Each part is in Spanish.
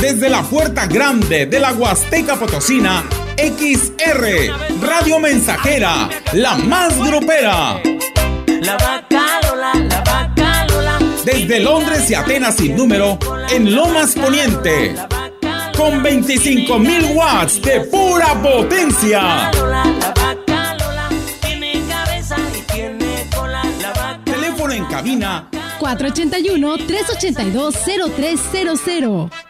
Desde la puerta grande de la Huasteca Potosina, XR, Radio Mensajera, la más grupera. La vaca Lola, la vaca Lola. Desde Londres y Atenas sin número, en Lomas Poniente. Con 25.000 watts de pura potencia. Lola, la vaca Lola. Tiene cabeza y tiene cola. La vaca Teléfono en cabina 481-382-0300.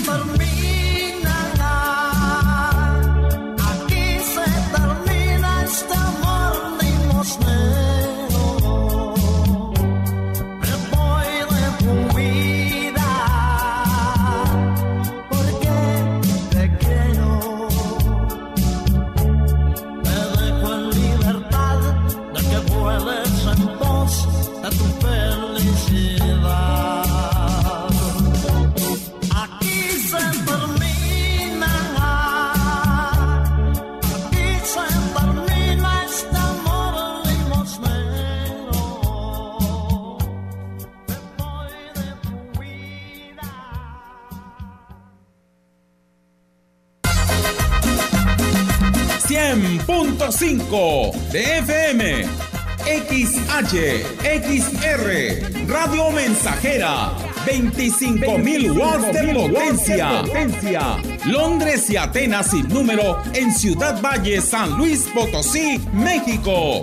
Aquí se 100.5 de FM. XH, XR, Radio Mensajera, 25.000 watts de potencia. Londres y Atenas sin número en Ciudad Valle, San Luis Potosí, México.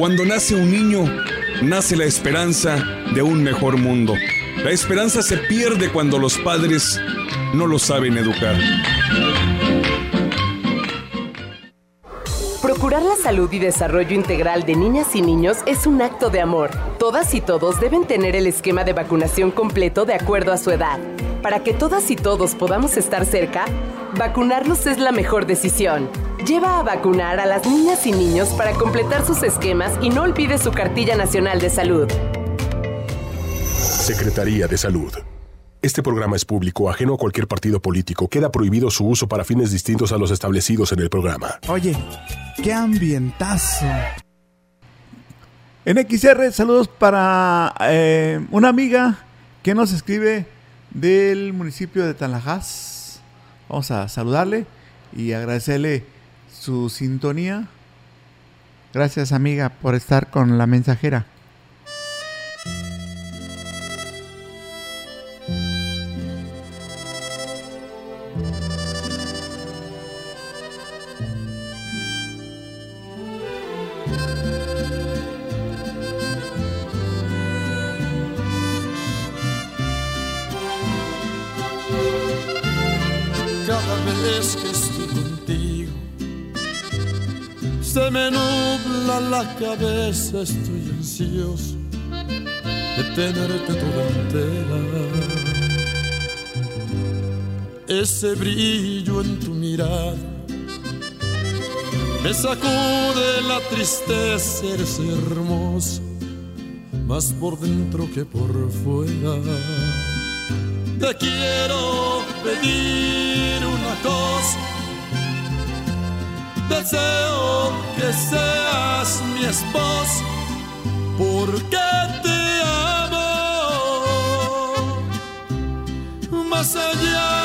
Cuando nace un niño, nace la esperanza de un mejor mundo. La esperanza se pierde cuando los padres no lo saben educar. Procurar la salud y desarrollo integral de niñas y niños es un acto de amor. Todas y todos deben tener el esquema de vacunación completo de acuerdo a su edad. Para que todas y todos podamos estar cerca, vacunarlos es la mejor decisión. Lleva a vacunar a las niñas y niños para completar sus esquemas y no olvide su cartilla nacional de salud. Secretaría de Salud. Este programa es público, ajeno a cualquier partido político. Queda prohibido su uso para fines distintos a los establecidos en el programa. Oye, qué ambientazo. En XR, saludos para eh, una amiga que nos escribe del municipio de Tanajás. Vamos a saludarle y agradecerle su sintonía. Gracias amiga por estar con la mensajera. La cabeza, estoy ansioso de tenerte toda entera. Ese brillo en tu mirada me sacude la tristeza, eres hermoso, más por dentro que por fuera. Te quiero pedir una cosa. Deseo que seas mi esposa porque te amo. Más allá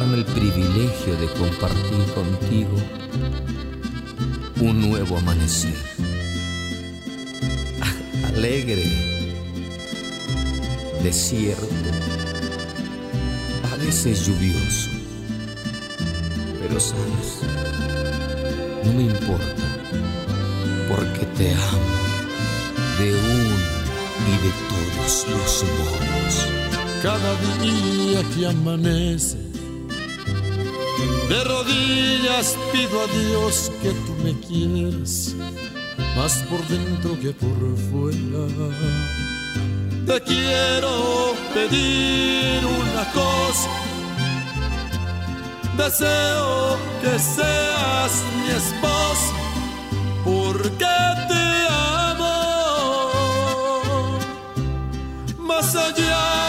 darme el privilegio de compartir contigo un nuevo amanecer. Alegre, desierto, a veces lluvioso, pero sabes, no me importa, porque te amo de un y de todos los modos. Cada día que amanece, de rodillas pido a Dios que tú me quieras, más por dentro que por fuera. Te quiero pedir una cosa, deseo que seas mi esposa, porque te amo más allá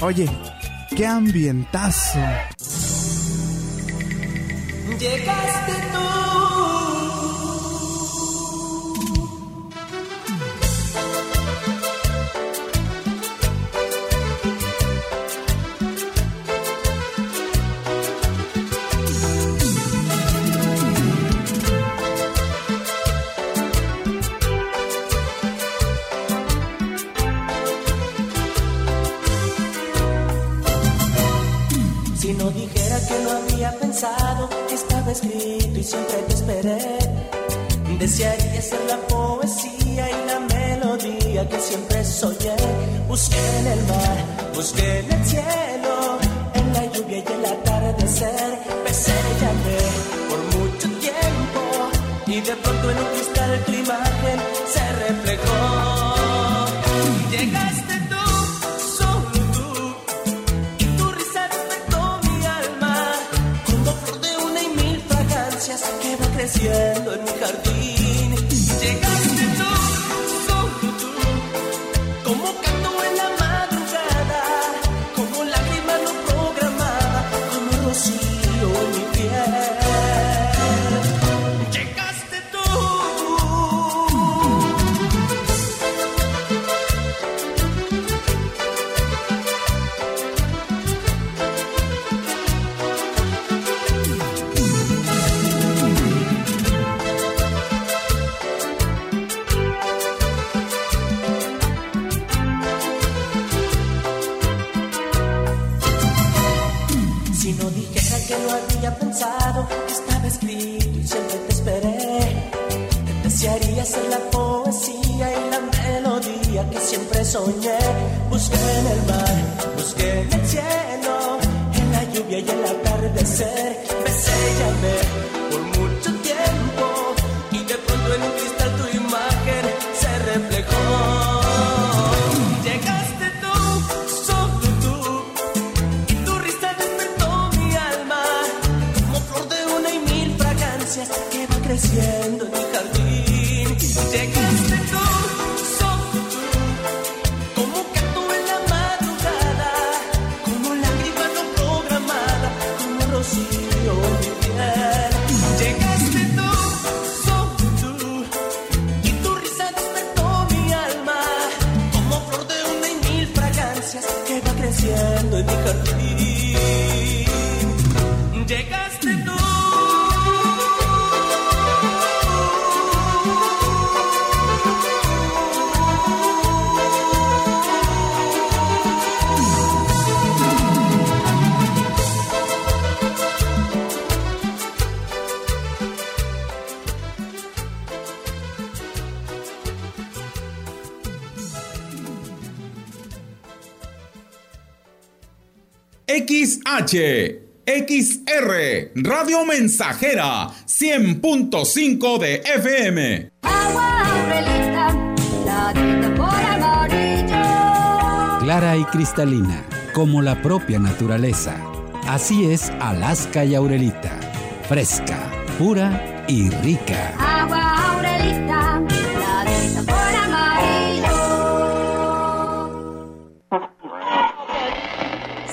Oye, qué ambientazo. Llegaste en la lluvia y el atardecer. Besé y llamé por mucho XR, Radio Mensajera, 100.5 de FM. Clara y cristalina, como la propia naturaleza. Así es Alaska y Aurelita. Fresca, pura y rica. Agua Aurelita, la sabor amarillo.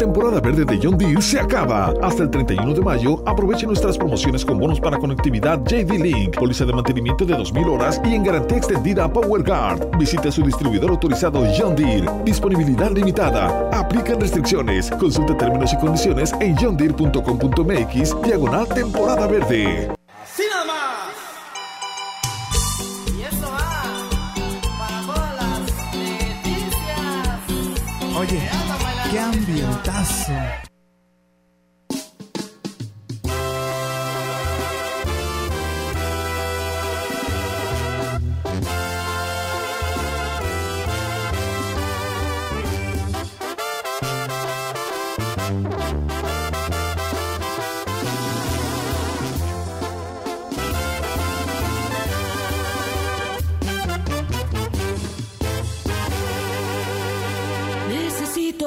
Temporada verde de John Deere se acaba. Hasta el 31 de mayo, aproveche nuestras promociones con bonos para conectividad JD Link, póliza de mantenimiento de 2.000 horas y en garantía extendida PowerGuard. Visite su distribuidor autorizado John Deere. Disponibilidad limitada. Aplican restricciones. Consulte términos y condiciones en johndeere.com.mx diagonal temporada verde. ¡Sí nada más! Y esto va para todas las leticias. Oye, qué ambientazo.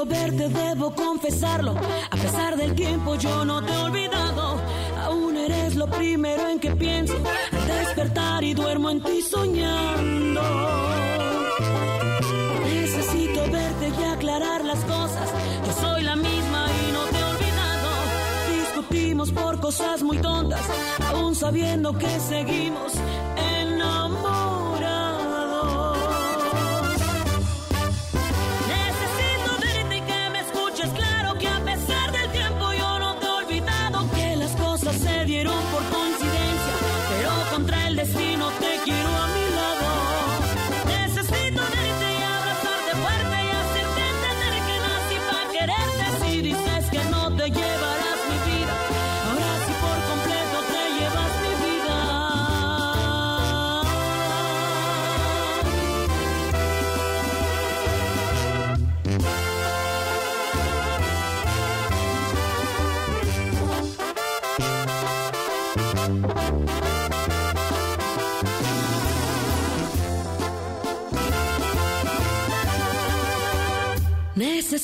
Verte, debo confesarlo. A pesar del tiempo, yo no te he olvidado. Aún eres lo primero en que pienso. Al despertar y duermo en ti soñando. Necesito verte y aclarar las cosas. Yo soy la misma y no te he olvidado. Discutimos por cosas muy tontas, aún sabiendo que seguimos enamorados.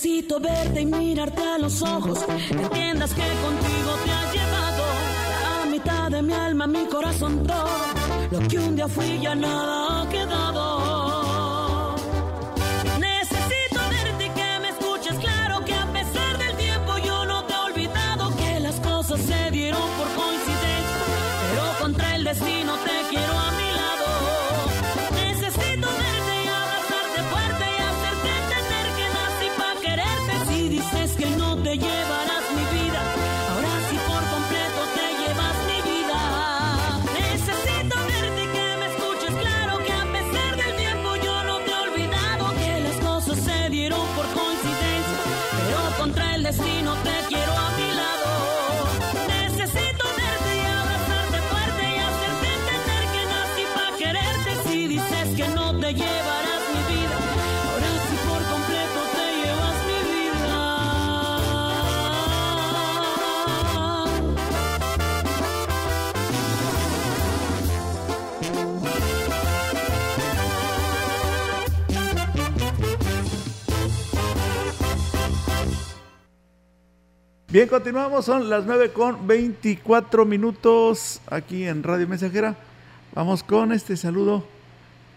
Necesito verte y mirarte a los ojos, que entiendas que contigo te has llevado. La mitad de mi alma, mi corazón, todo lo que un día fui ya nada Bien, continuamos, son las 9 con 24 minutos aquí en Radio Mensajera. Vamos con este saludo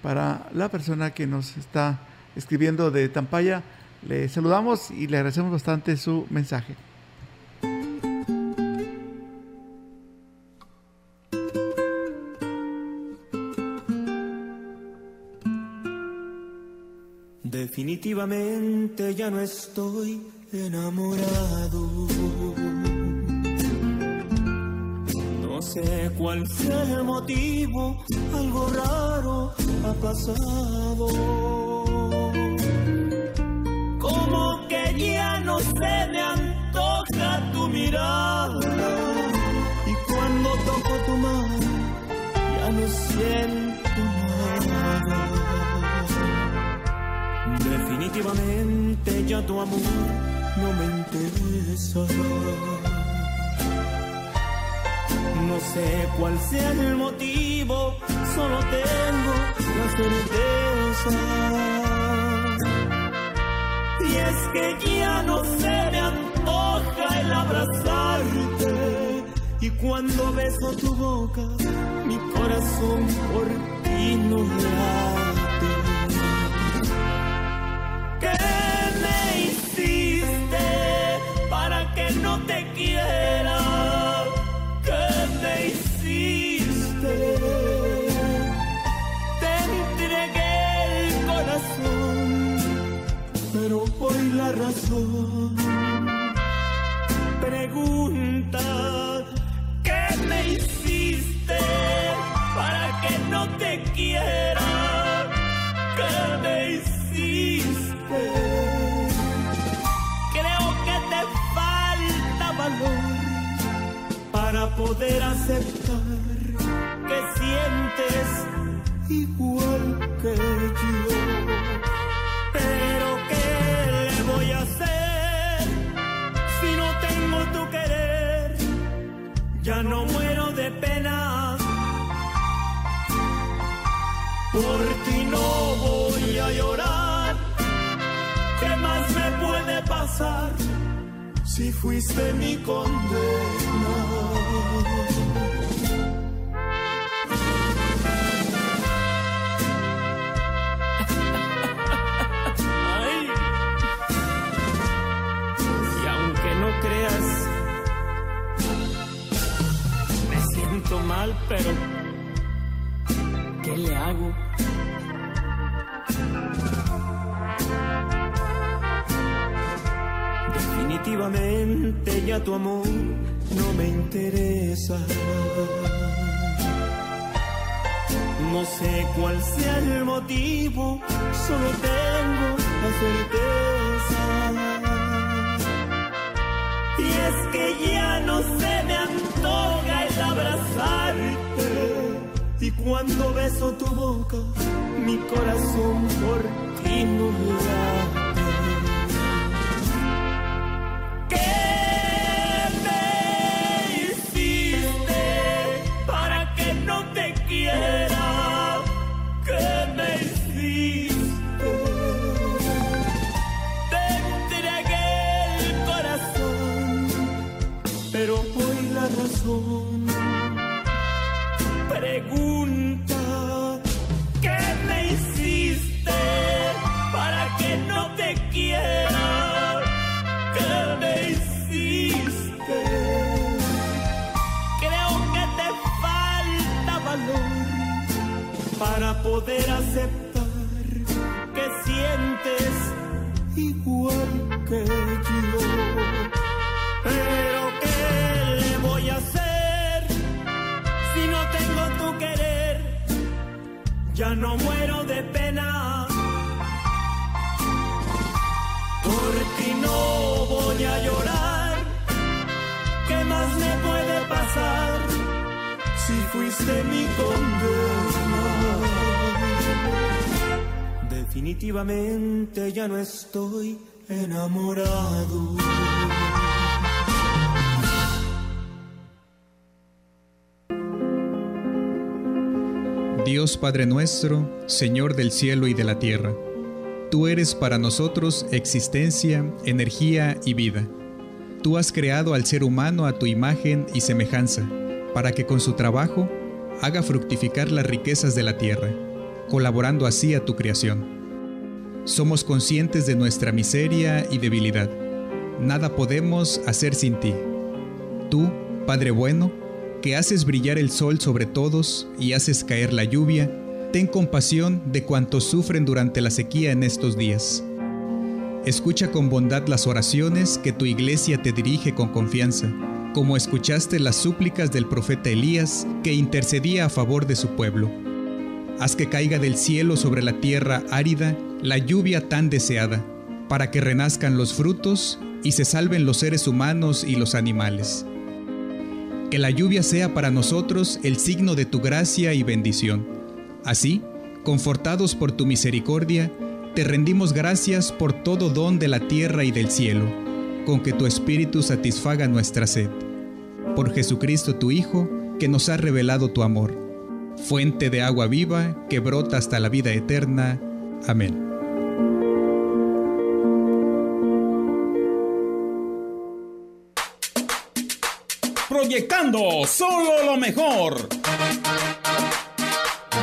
para la persona que nos está escribiendo de Tampaya. Le saludamos y le agradecemos bastante su mensaje. Definitivamente ya no estoy enamorado. No sé cuál sea el motivo, algo raro ha pasado. Como que ya no se me antoja tu mirada. Y cuando toco tu mano, ya no siento nada. Definitivamente ya tu amor no me interesa. No sé cuál sea el motivo, solo tengo la certeza. Y es que ya no se me antoja el abrazarte. Y cuando beso tu boca, mi corazón por ti no late. Pregunta ¿qué me hiciste para que no te quiera? ¿Qué me hiciste? Creo que te falta valor para poder aceptar que sientes igual que yo. No muero de pena. Por ti no voy a llorar. ¿Qué más me puede pasar si fuiste mi condena? Mal, pero ¿qué le hago? Definitivamente ya tu amor no me interesa. No sé cuál sea el motivo, solo tengo la certeza. Y es que ya no se me antoja abrazarte. Y cuando beso tu boca, mi corazón por ti no me puede pasar si fuiste mi condena? Definitivamente ya no estoy enamorado. Dios Padre nuestro, Señor del cielo y de la tierra, tú eres para nosotros existencia, energía y vida. Tú has creado al ser humano a tu imagen y semejanza, para que con su trabajo haga fructificar las riquezas de la tierra, colaborando así a tu creación. Somos conscientes de nuestra miseria y debilidad. Nada podemos hacer sin ti. Tú, Padre bueno, que haces brillar el sol sobre todos y haces caer la lluvia, ten compasión de cuantos sufren durante la sequía en estos días. Escucha con bondad las oraciones que tu iglesia te dirige con confianza, como escuchaste las súplicas del profeta Elías que intercedía a favor de su pueblo. Haz que caiga del cielo sobre la tierra árida la lluvia tan deseada, para que renazcan los frutos y se salven los seres humanos y los animales. Que la lluvia sea para nosotros el signo de tu gracia y bendición. Así, confortados por tu misericordia, te rendimos gracias por todo don de la tierra y del cielo, con que tu Espíritu satisfaga nuestra sed. Por Jesucristo tu Hijo, que nos ha revelado tu amor, fuente de agua viva que brota hasta la vida eterna. Amén. Proyectando solo lo mejor.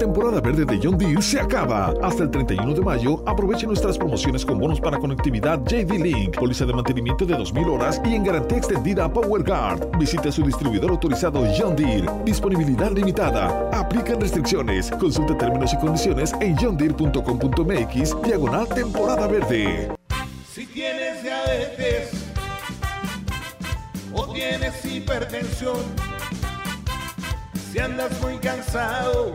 Temporada verde de John Deere se acaba. Hasta el 31 de mayo, aproveche nuestras promociones con bonos para conectividad JD Link, póliza de mantenimiento de 2.000 horas y en garantía extendida PowerGuard. Visite su distribuidor autorizado John Deere. Disponibilidad limitada. Aplican restricciones. Consulte términos y condiciones en johndeere.com.mx diagonal temporada verde. Si tienes diabetes o tienes hipertensión, si andas muy cansado,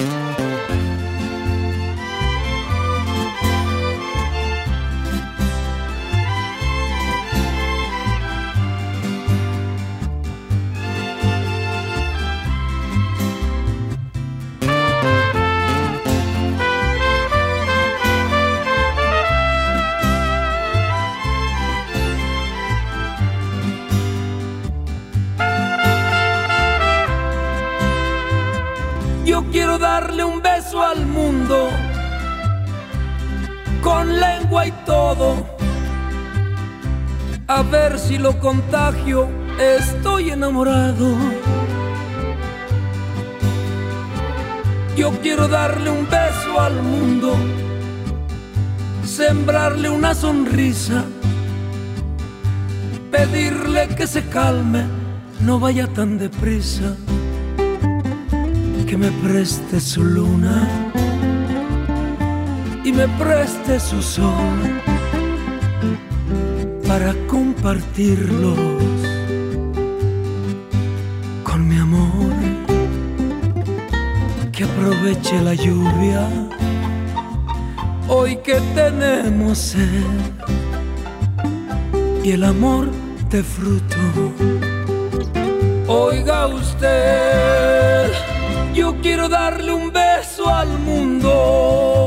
Y todo, a ver si lo contagio, estoy enamorado. Yo quiero darle un beso al mundo, sembrarle una sonrisa, pedirle que se calme, no vaya tan deprisa que me preste su luna y me preste su sol para compartirlos con mi amor. Que aproveche la lluvia hoy que tenemos sed y el amor de fruto. Oiga usted yo quiero darle un beso al mundo.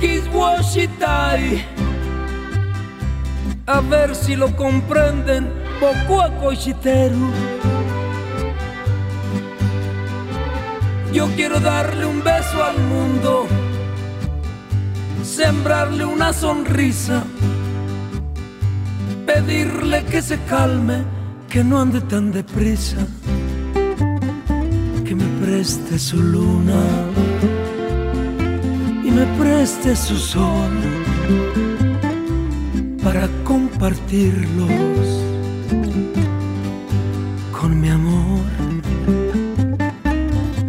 Kiswashitai. A ver si lo comprenden. Poco a cochiteru Yo quiero darle un beso al mundo. Sembrarle una sonrisa. Pedirle que se calme Que no ande tan deprisa preste su luna y me preste su sol para compartirlos con mi amor.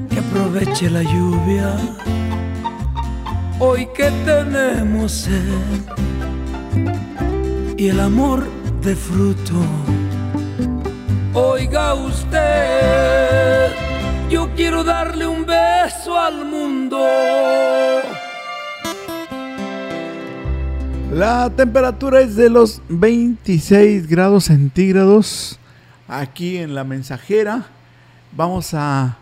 Que aproveche la lluvia hoy que tenemos sed y el amor de fruto. Oiga usted quiero darle un beso al mundo. La temperatura es de los 26 grados centígrados aquí en la mensajera. Vamos a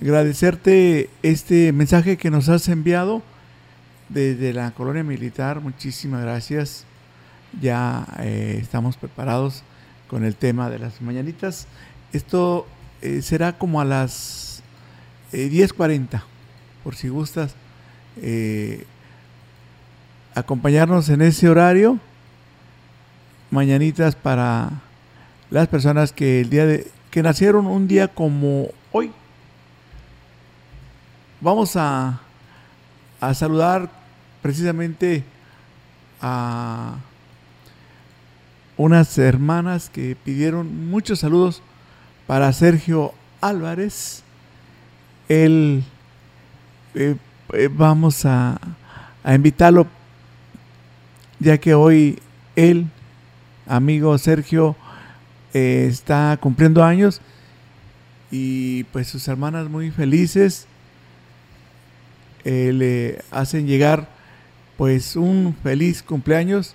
agradecerte este mensaje que nos has enviado desde la colonia militar. Muchísimas gracias. Ya eh, estamos preparados con el tema de las mañanitas. Esto eh, será como a las eh, 10.40, por si gustas eh, acompañarnos en ese horario. mañanitas para las personas que el día de que nacieron un día como hoy. Vamos a, a saludar precisamente a unas hermanas que pidieron muchos saludos para Sergio Álvarez. Él eh, eh, vamos a, a invitarlo ya que hoy él, amigo Sergio, eh, está cumpliendo años y pues sus hermanas muy felices le hacen llegar pues un feliz cumpleaños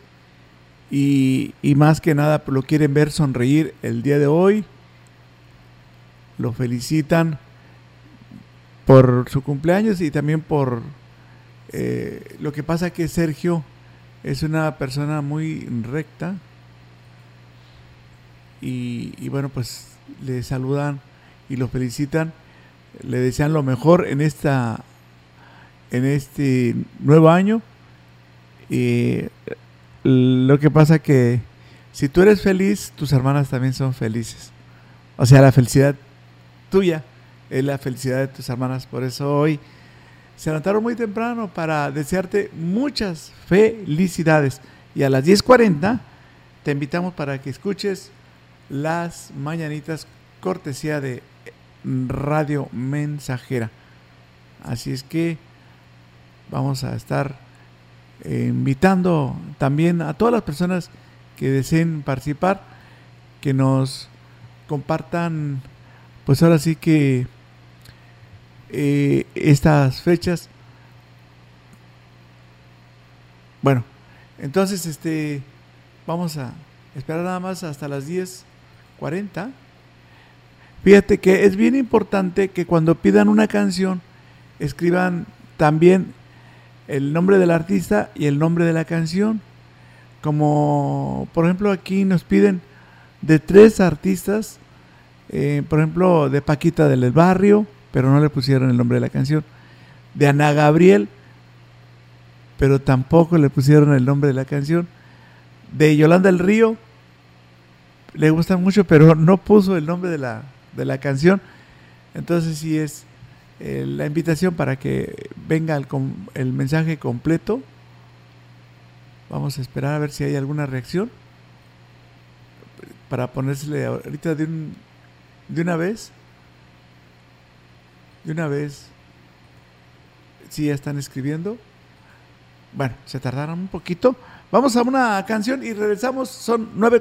y, y más que nada lo quieren ver sonreír el día de hoy. Lo felicitan por su cumpleaños y también por eh, lo que pasa que Sergio es una persona muy recta y, y bueno pues le saludan y lo felicitan. Le desean lo mejor en esta en este nuevo año. Y lo que pasa que si tú eres feliz tus hermanas también son felices. O sea la felicidad tuya es la felicidad de tus hermanas por eso hoy se levantaron muy temprano para desearte muchas felicidades. Y a las 10.40 te invitamos para que escuches las mañanitas cortesía de Radio Mensajera. Así es que vamos a estar eh, invitando también a todas las personas que deseen participar, que nos compartan, pues ahora sí que eh, estas fechas. Bueno, entonces este vamos a esperar nada más hasta las 10:40. Fíjate que es bien importante que cuando pidan una canción escriban también el nombre del artista y el nombre de la canción. Como por ejemplo aquí nos piden de tres artistas, eh, por ejemplo de Paquita del Barrio, pero no le pusieron el nombre de la canción. De Ana Gabriel, pero tampoco le pusieron el nombre de la canción. De Yolanda el Río, le gusta mucho, pero no puso el nombre de la, de la canción. Entonces sí es eh, la invitación para que venga el, el mensaje completo. Vamos a esperar a ver si hay alguna reacción. Para ponérsele ahorita de, un, de una vez. De una vez. Si ya están escribiendo. Bueno, se tardaron un poquito. Vamos a una canción y regresamos. Son 9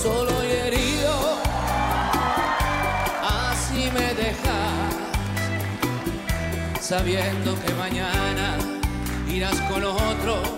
Solo y herido, así me dejas, sabiendo que mañana irás con otro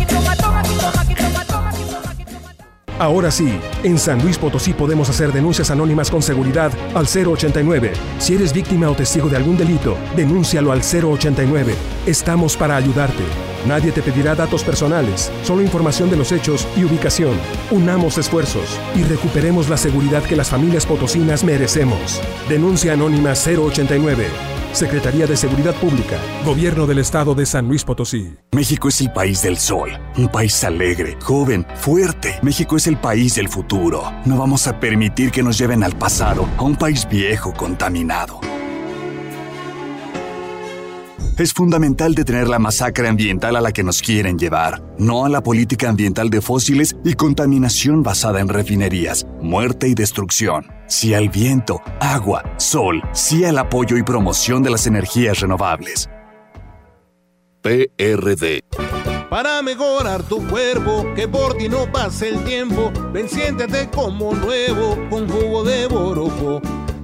Ahora sí, en San Luis Potosí podemos hacer denuncias anónimas con seguridad al 089. Si eres víctima o testigo de algún delito, denúncialo al 089. Estamos para ayudarte. Nadie te pedirá datos personales, solo información de los hechos y ubicación. Unamos esfuerzos y recuperemos la seguridad que las familias potosinas merecemos. Denuncia anónima 089. Secretaría de Seguridad Pública, Gobierno del Estado de San Luis Potosí. México es el país del sol, un país alegre, joven, fuerte. México es el país del futuro. No vamos a permitir que nos lleven al pasado, a un país viejo, contaminado. Es fundamental detener la masacre ambiental a la que nos quieren llevar, no a la política ambiental de fósiles y contaminación basada en refinerías, muerte y destrucción. Sí al viento, agua, sol, sí al apoyo y promoción de las energías renovables. PRD. Para mejorar tu cuerpo, que por ti no pase el tiempo, ven siéntete como nuevo con jugo de borojo.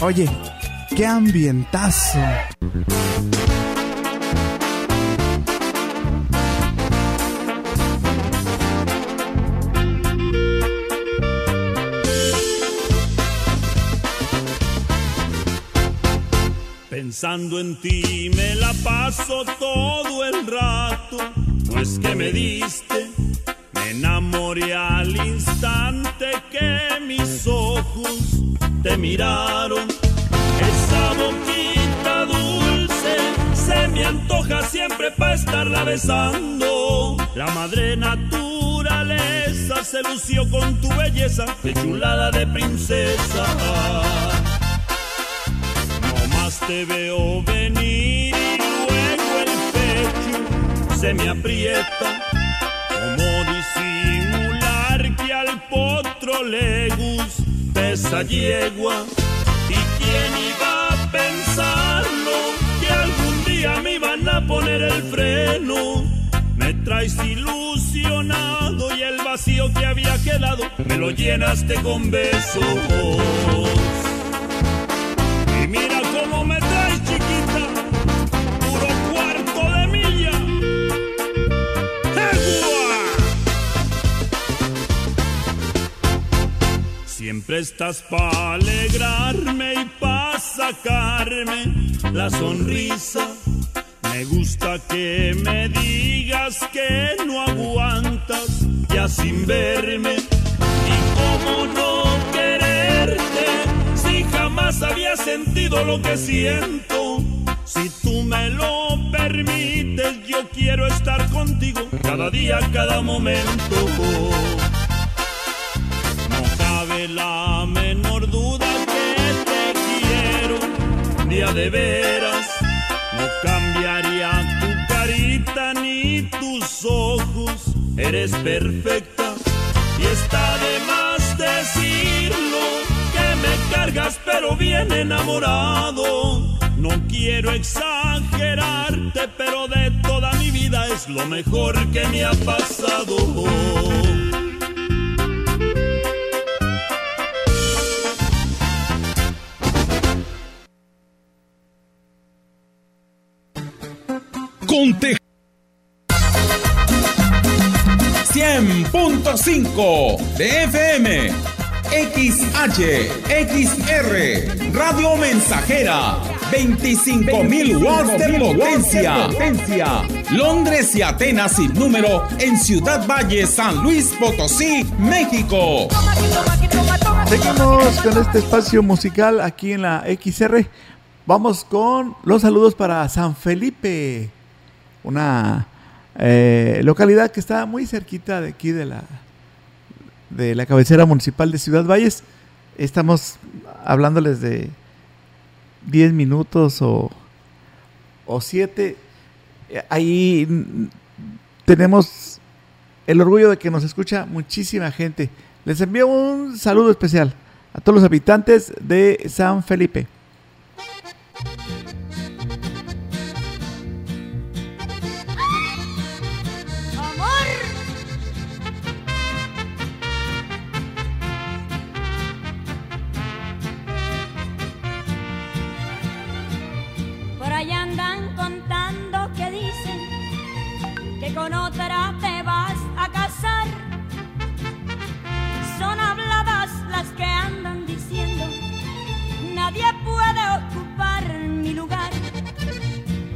Oye, qué ambientazo. Pensando en ti me la paso todo el rato, no es que me diste, enamoré al instante que mis ojos te miraron. Esa boquita dulce se me antoja siempre para estarla besando. La madre naturaleza se lució con tu belleza, de chulada de princesa. No más te veo venir y luego el pecho se me aprieta. Como le gusta esa yegua? ¿Y quién iba a pensarlo? Que algún día me iban a poner el freno. Me traes ilusionado y el vacío que había quedado me lo llenaste con besos. Y mira cómo me Siempre estás para alegrarme y para sacarme la sonrisa. Me gusta que me digas que no aguantas ya sin verme. Y cómo no quererte si jamás había sentido lo que siento. Si tú me lo permites, yo quiero estar contigo cada día, cada momento. La menor duda que te quiero, día de veras. No cambiaría tu carita ni tus ojos, eres perfecta. Y está de más decirlo, que me cargas pero bien enamorado. No quiero exagerarte, pero de toda mi vida es lo mejor que me ha pasado. Conte 100.5 de FM, XH, XR, Radio Mensajera, 25.000 watts de potencia. Londres y Atenas sin número en Ciudad Valle, San Luis Potosí, México. Seguimos con este espacio musical aquí en la XR. Vamos con los saludos para San Felipe, una eh, localidad que está muy cerquita de aquí de la, de la cabecera municipal de Ciudad Valles. Estamos hablándoles de 10 minutos o, o 7. Ahí tenemos el orgullo de que nos escucha muchísima gente. Les envío un saludo especial a todos los habitantes de San Felipe. Con otra te vas a casar. Son habladas las que andan diciendo, nadie puede ocupar mi lugar.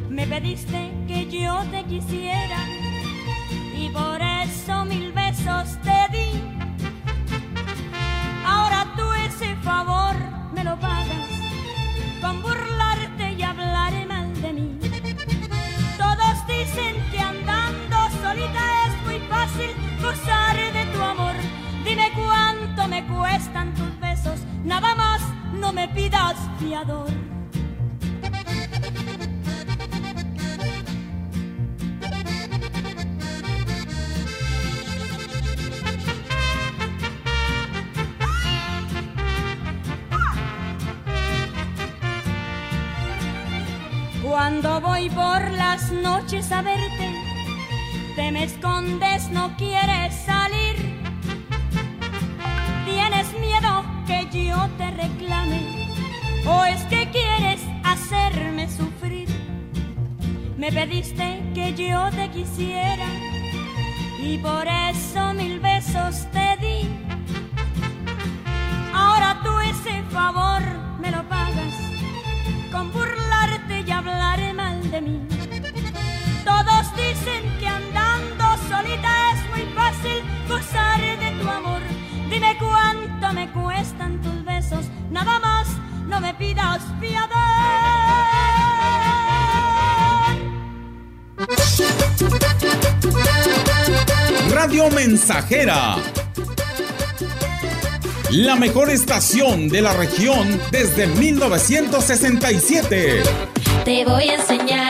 Me pediste que yo te quisiera y por eso mil besos te di. Noches a verte, te me escondes, no quieres salir. Tienes miedo que yo te reclame, o es que quieres hacerme sufrir. Me pediste que yo te quisiera, y por eso mil besos te di. Ahora tú ese favor Radio Mensajera. La mejor estación de la región desde 1967. Te voy a enseñar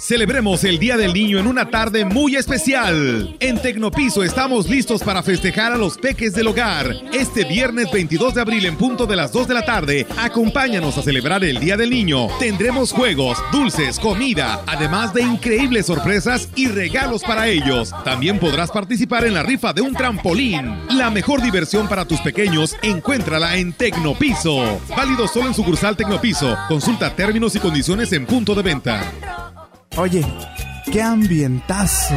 Celebremos el Día del Niño en una tarde muy especial. En Tecnopiso estamos listos para festejar a los peques del hogar. Este viernes 22 de abril en punto de las 2 de la tarde, acompáñanos a celebrar el Día del Niño. Tendremos juegos, dulces, comida, además de increíbles sorpresas y regalos para ellos. También podrás participar en la rifa de un trampolín. La mejor diversión para tus pequeños, encuéntrala en Tecnopiso. Válido solo en sucursal Tecnopiso. Consulta términos y condiciones en punto de venta. Oye, qué ambientazo.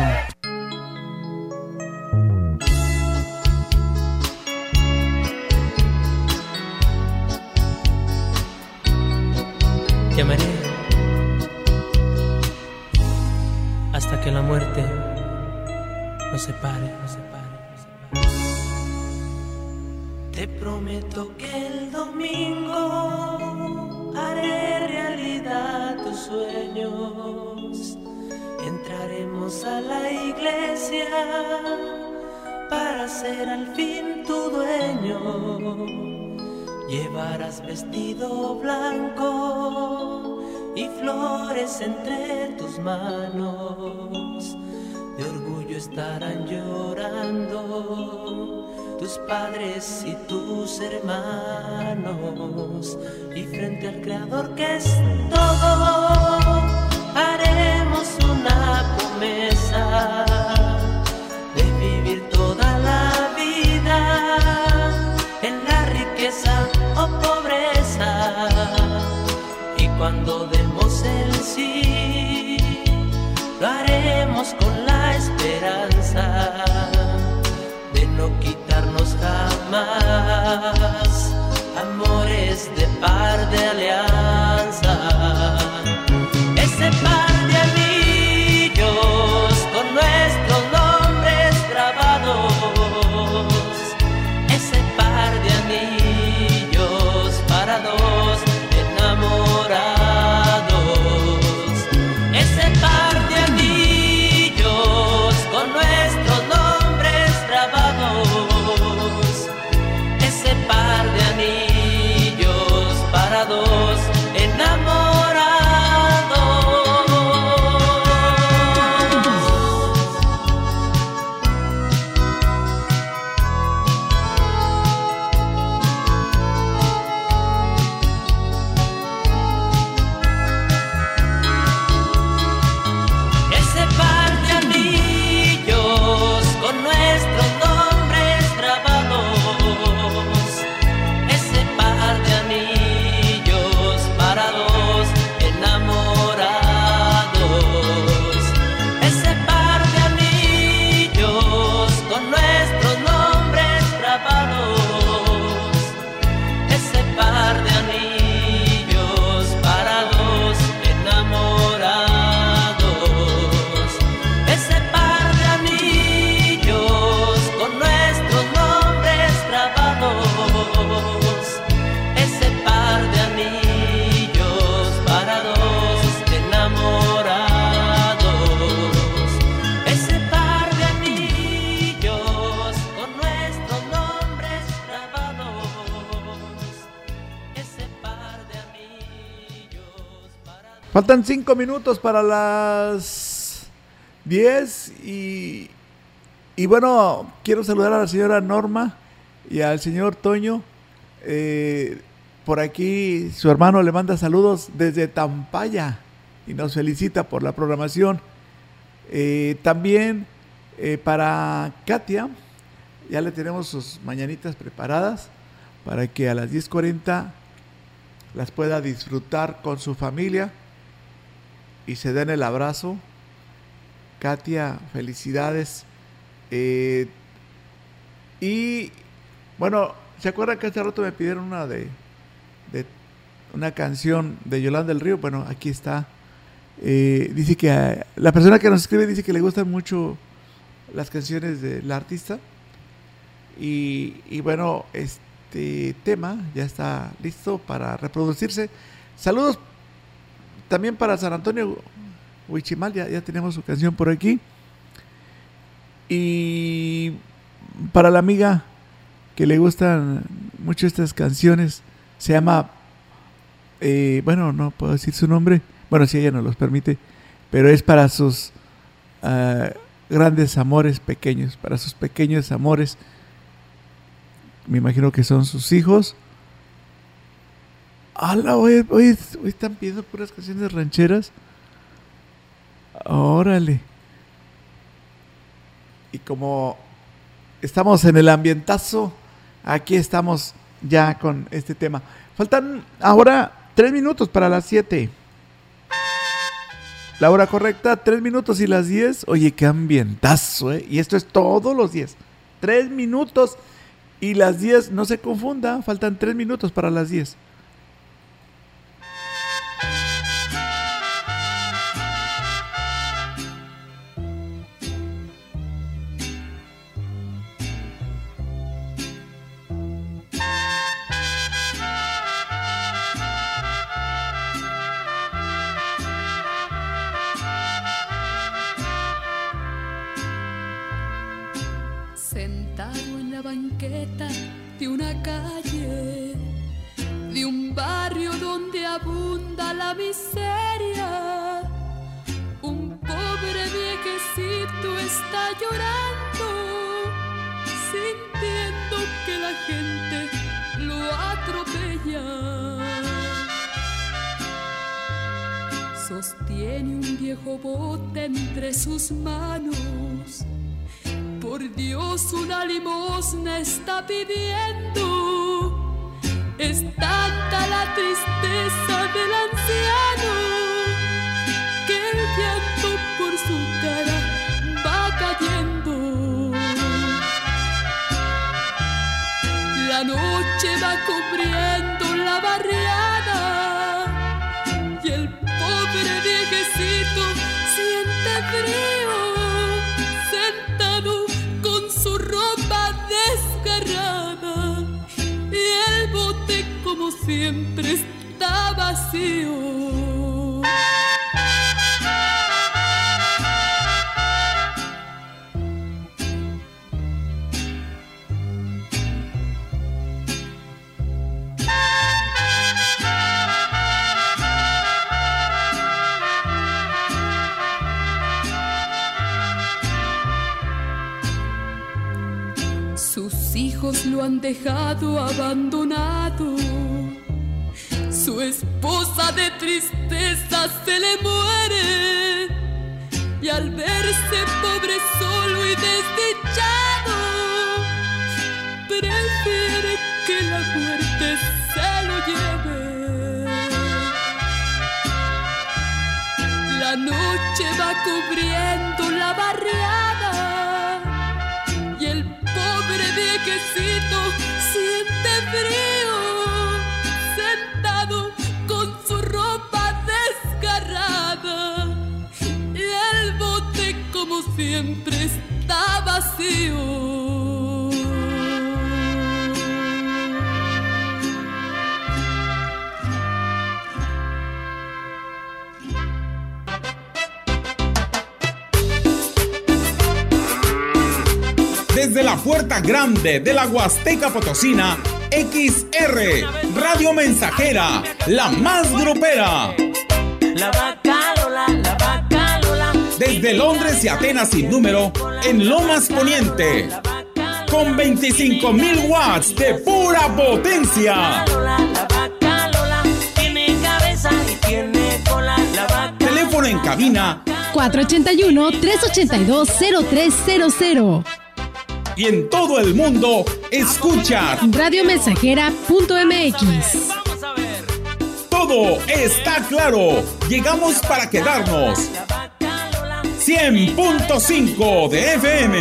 Te amaré hasta que la muerte nos separe, nos separe, nos separe. Te prometo que el domingo haré realidad tus Entraremos a la iglesia para ser al fin tu dueño. Llevarás vestido blanco y flores entre tus manos. De orgullo estarán llorando tus padres y tus hermanos. Y frente al Creador que es todo, de vivir toda la vida en la riqueza o pobreza. Y cuando demos el sí, lo haremos con la esperanza de no quitarnos jamás amores de par de alianza. Minutos para las 10 y, y bueno, quiero saludar a la señora Norma y al señor Toño. Eh, por aquí su hermano le manda saludos desde Tampaya y nos felicita por la programación. Eh, también eh, para Katia, ya le tenemos sus mañanitas preparadas para que a las 10.40 las pueda disfrutar con su familia y se den el abrazo. Katia, felicidades. Eh, y bueno, ¿se acuerdan que hace rato me pidieron una de, una canción de Yolanda del Río? Bueno, aquí está. Eh, dice que la persona que nos escribe dice que le gustan mucho las canciones del artista. Y, y bueno, este tema ya está listo para reproducirse. Saludos también para San Antonio Huichimal, ya, tenemos su canción por aquí. Y para la amiga que le gustan mucho estas canciones, se llama, eh, bueno, no puedo decir su nombre, bueno, si ella nos los permite, pero es para sus ah, grandes amores pequeños, para sus pequeños amores. Me imagino que son sus hijos. ¡Hala! Hoy, hoy, están pidiendo puras canciones rancheras. Órale. Y como estamos en el ambientazo, aquí estamos ya con este tema. Faltan ahora tres minutos para las siete. La hora correcta, 3 minutos y las 10. Oye, qué ambientazo, ¿eh? Y esto es todos los días. 3 minutos y las 10. No se confunda, faltan 3 minutos para las 10. Sentado en la banqueta de una calle, de un barrio donde abunda la miseria, un pobre viejecito está llorando, sintiendo que la gente lo atropella. Sostiene un viejo bote entre sus manos. Por Dios, una limosna está pidiendo. Es tanta la tristeza del anciano que el llanto por su cara va cayendo. La noche va cubriendo la barriada como siempre está vacío. Sus hijos lo han dejado abandonado. Esposa de tristeza se le muere. Y al verse pobre, solo y desdichado, prefiere que la muerte se lo lleve. La noche va cubriendo la barriada y el pobre viejecito siente frío siempre está vacío. Desde la puerta grande de la Huasteca Potosina, XR, Radio Mensajera, la más grupera. La Desde Londres y Atenas sin número, en Lomas Poniente. Con 25.000 watts de pura potencia. Teléfono en cabina 481-382-0300. y en todo el mundo, escucha. Radiomensajera.mx. Todo está claro. Llegamos para quedarnos. 100.5 de FM.